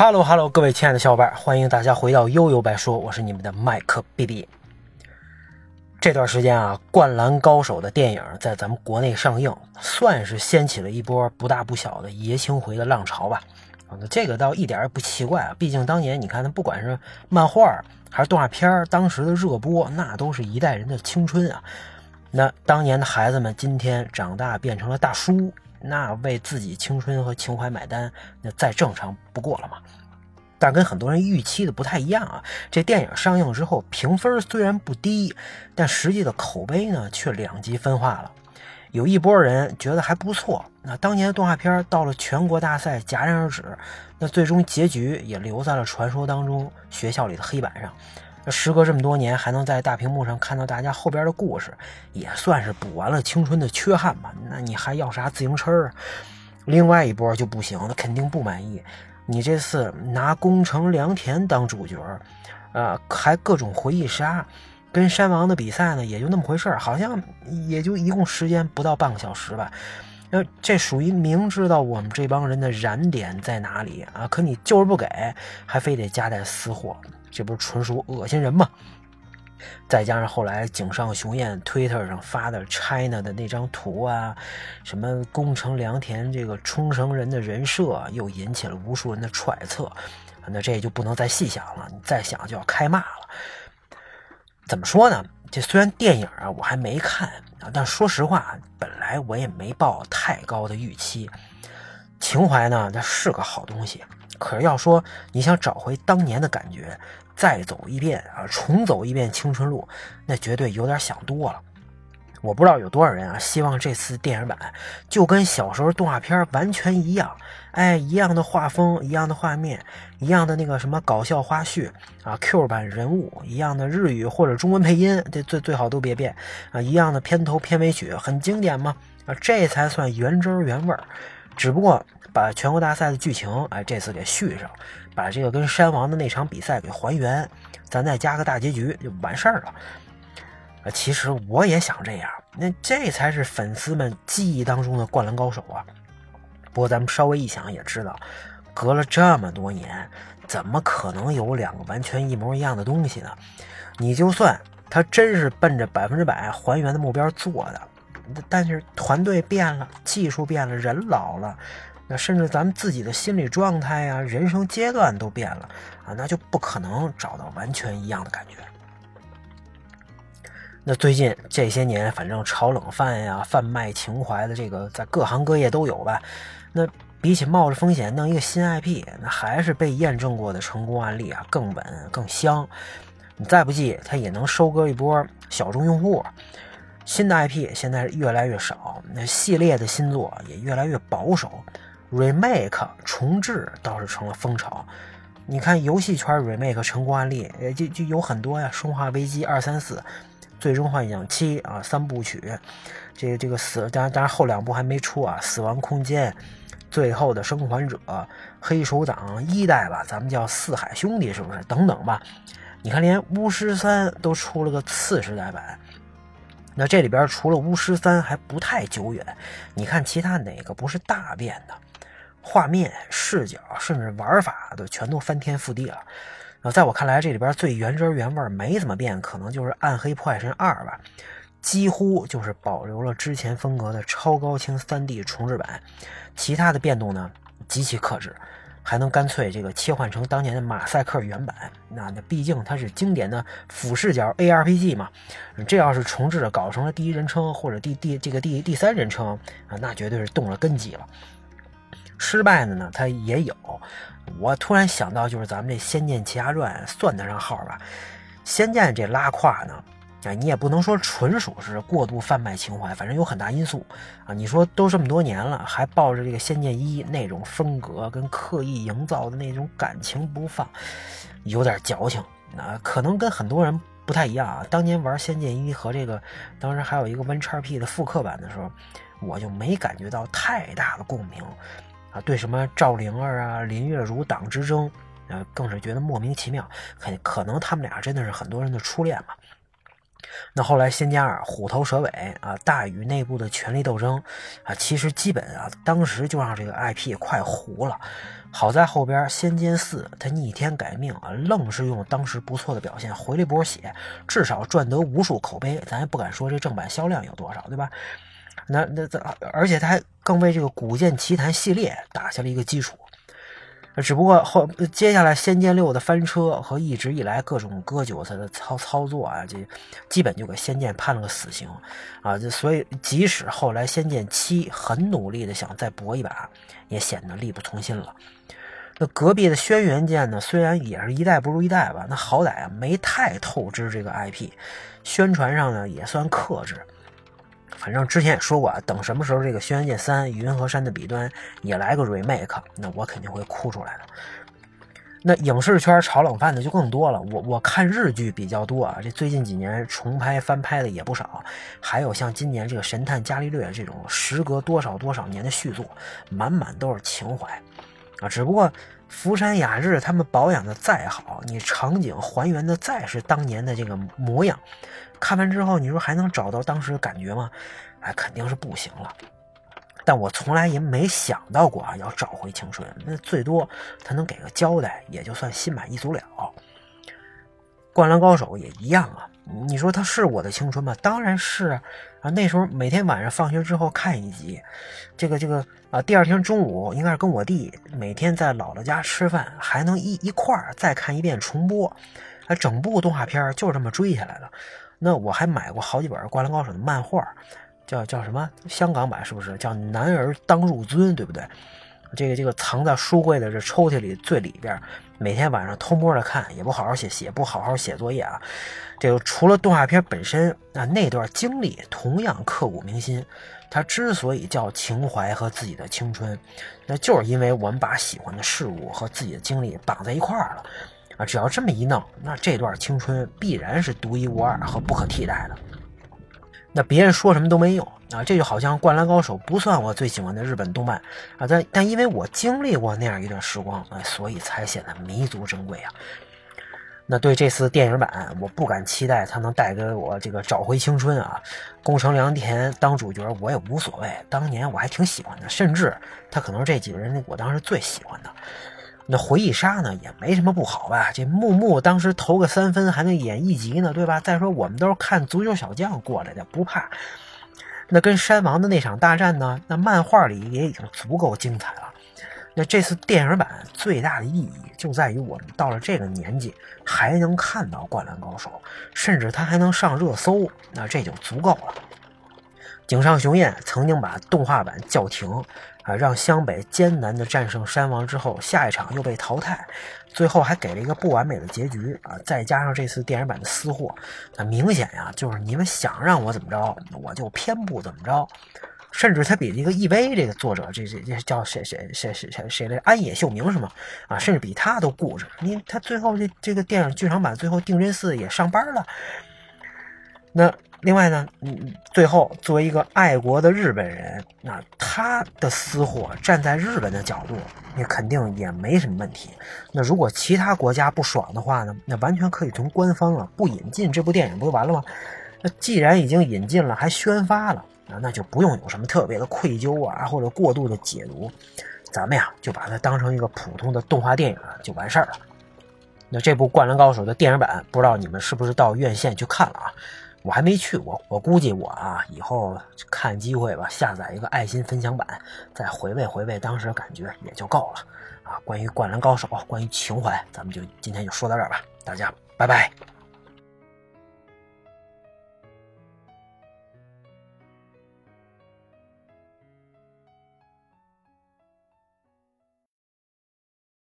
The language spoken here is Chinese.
哈喽哈喽，各位亲爱的小伙伴，欢迎大家回到悠悠白说，我是你们的麦克 B B。这段时间啊，《灌篮高手》的电影在咱们国内上映，算是掀起了一波不大不小的爷青回的浪潮吧。啊，那这个倒一点也不奇怪啊，毕竟当年你看，他不管是漫画还是动画片当时的热播，那都是一代人的青春啊。那当年的孩子们，今天长大变成了大叔。那为自己青春和情怀买单，那再正常不过了嘛。但跟很多人预期的不太一样啊。这电影上映之后，评分虽然不低，但实际的口碑呢却两极分化了。有一波人觉得还不错。那当年动画片到了全国大赛戛然而止，那最终结局也留在了传说当中学校里的黑板上。时隔这么多年，还能在大屏幕上看到大家后边的故事，也算是补完了青春的缺憾吧。那你还要啥自行车啊？另外一波就不行，那肯定不满意。你这次拿宫城良田当主角，呃，还各种回忆杀，跟山王的比赛呢，也就那么回事好像也就一共时间不到半个小时吧。那这属于明知道我们这帮人的燃点在哪里啊，可你就是不给，还非得夹带私货。这不是纯属恶心人吗？再加上后来井上雄彦推特上发的 China 的那张图啊，什么宫城良田这个冲绳人的人设，又引起了无数人的揣测。那这就不能再细想了，你再想就要开骂了。怎么说呢？这虽然电影啊我还没看啊，但说实话，本来我也没抱太高的预期。情怀呢，它是个好东西。可是要说你想找回当年的感觉，再走一遍啊，重走一遍青春路，那绝对有点想多了。我不知道有多少人啊，希望这次电影版就跟小时候动画片完全一样，哎，一样的画风，一样的画面，一样的那个什么搞笑花絮啊，Q 版人物，一样的日语或者中文配音，这最最好都别变啊，一样的片头片尾曲，很经典吗？啊，这才算原汁原味儿。只不过。把全国大赛的剧情，哎，这次给续上，把这个跟山王的那场比赛给还原，咱再加个大结局就完事儿了。啊，其实我也想这样，那这才是粉丝们记忆当中的灌篮高手啊。不过咱们稍微一想也知道，隔了这么多年，怎么可能有两个完全一模一样的东西呢？你就算他真是奔着百分之百还原的目标做的，但是团队变了，技术变了，人老了。那甚至咱们自己的心理状态呀、人生阶段都变了啊，那就不可能找到完全一样的感觉。那最近这些年，反正炒冷饭呀、贩卖情怀的这个，在各行各业都有吧。那比起冒着风险弄一个新 IP，那还是被验证过的成功案例啊，更稳、更香。你再不济，它也能收割一波小众用户。新的 IP 现在越来越少，那系列的新作也越来越保守。remake 重置倒是成了风潮，你看游戏圈 remake 成功案例，就就有很多呀，《生化危机二三四》《最终幻想七》啊三部曲，这个这个死，当然当后两部还没出啊，《死亡空间》《最后的生还者》《黑手党》一代吧，咱们叫四海兄弟是不是？等等吧，你看连巫师三都出了个次时代版，那这里边除了巫师三还不太久远，你看其他哪个不是大变的？画面、视角，甚至玩法都全都翻天覆地了。那在我看来，这里边最原汁原味、没怎么变，可能就是《暗黑破坏神二》吧，几乎就是保留了之前风格的超高清 3D 重制版。其他的变动呢，极其克制，还能干脆这个切换成当年的马赛克原版。那那毕竟它是经典的俯视角 ARPG 嘛，这要是重置搞成了第一人称或者第第这个第第三人称啊，那绝对是动了根基了。失败的呢，它也有。我突然想到，就是咱们这《仙剑奇侠传》算得上号吧？《仙剑》这拉胯呢，啊，你也不能说纯属是过度贩卖情怀，反正有很大因素啊。你说都这么多年了，还抱着这个《仙剑一》那种风格跟刻意营造的那种感情不放，有点矫情。那可能跟很多人不太一样啊。当年玩《仙剑一》和这个当时还有一个 WinXP 的复刻版的时候，我就没感觉到太大的共鸣。啊，对什么赵灵儿啊、林月如党之争，啊，更是觉得莫名其妙。可可能他们俩真的是很多人的初恋嘛？那后来《仙剑二》虎头蛇尾啊，大禹内部的权力斗争啊，其实基本啊，当时就让这个 IP 快糊了。好在后边《仙剑四》它逆天改命啊，愣是用当时不错的表现回了一波血，至少赚得无数口碑。咱也不敢说这正版销量有多少，对吧？那那这，而且它还更为这个《古剑奇谭》系列打下了一个基础。只不过后接下来《仙剑六》的翻车和一直以来各种割韭菜的操操作啊，这基本就给《仙剑》判了个死刑啊！就所以即使后来《仙剑七》很努力的想再搏一把，也显得力不从心了。那隔壁的轩辕剑呢，虽然也是一代不如一代吧，那好歹啊没太透支这个 IP，宣传上呢也算克制。反正之前也说过啊，等什么时候这个《轩辕剑三》云和山的彼端也来个 remake，那我肯定会哭出来的。那影视圈炒冷饭的就更多了，我我看日剧比较多啊，这最近几年重拍翻拍的也不少，还有像今年这个《神探伽利略》这种时隔多少多少年的续作，满满都是情怀啊。只不过福山雅治他们保养的再好，你场景还原的再是当年的这个模样。看完之后，你说还能找到当时的感觉吗？哎，肯定是不行了。但我从来也没想到过啊，要找回青春。那最多他能给个交代，也就算心满意足了。灌篮高手也一样啊。你说他是我的青春吗？当然是啊。那时候每天晚上放学之后看一集，这个这个啊，第二天中午应该是跟我弟每天在姥姥家吃饭，还能一一块儿再看一遍重播。啊，整部动画片就这么追下来了。那我还买过好几本《灌篮高手》的漫画，叫叫什么？香港版是不是叫《男儿当入樽》？对不对？这个这个藏在书柜的这抽屉里最里边，每天晚上偷摸的看，也不好好写，写不好好写作业啊。这个除了动画片本身啊，那段经历同样刻骨铭心。它之所以叫情怀和自己的青春，那就是因为我们把喜欢的事物和自己的经历绑在一块儿了。啊，只要这么一弄，那这段青春必然是独一无二和不可替代的。那别人说什么都没用啊！这就好像《灌篮高手》不算我最喜欢的日本动漫啊，但但因为我经历过那样一段时光，哎，所以才显得弥足珍贵啊。那对这次电影版，我不敢期待它能带给我这个找回青春啊。宫城良田当主角我也无所谓，当年我还挺喜欢的，甚至他可能是这几个人我当时最喜欢的。那回忆杀呢也没什么不好吧？这木木当时投个三分还能演一集呢，对吧？再说我们都是看足球小将过来的，不怕。那跟山王的那场大战呢？那漫画里也已经足够精彩了。那这次电影版最大的意义就在于我们到了这个年纪还能看到《灌篮高手》，甚至他还能上热搜，那这就足够了。井上雄彦曾经把动画版叫停。啊，让湘北艰难的战胜山王之后，下一场又被淘汰，最后还给了一个不完美的结局啊！再加上这次电影版的私货，那明显呀，就是你们想让我怎么着，我就偏不怎么着。甚至他比这个 EV 这个作者，这这这叫谁谁谁谁谁谁来安野秀明是吗？啊，甚至比他都固执。你他最后这这个电影剧场版最后定真寺也上班了，那。另外呢，嗯，最后作为一个爱国的日本人，那他的私货站在日本的角度，那肯定也没什么问题。那如果其他国家不爽的话呢，那完全可以从官方啊不引进这部电影不就完了吗？那既然已经引进了，还宣发了啊，那就不用有什么特别的愧疚啊，或者过度的解读，咱们呀就把它当成一个普通的动画电影就完事儿了。那这部《灌篮高手》的电影版，不知道你们是不是到院线去看了啊？我还没去过，我估计我啊以后看机会吧，下载一个爱心分享版，再回味回味当时的感觉也就够了啊。关于《灌篮高手》，关于情怀，咱们就今天就说到这儿吧，大家拜拜。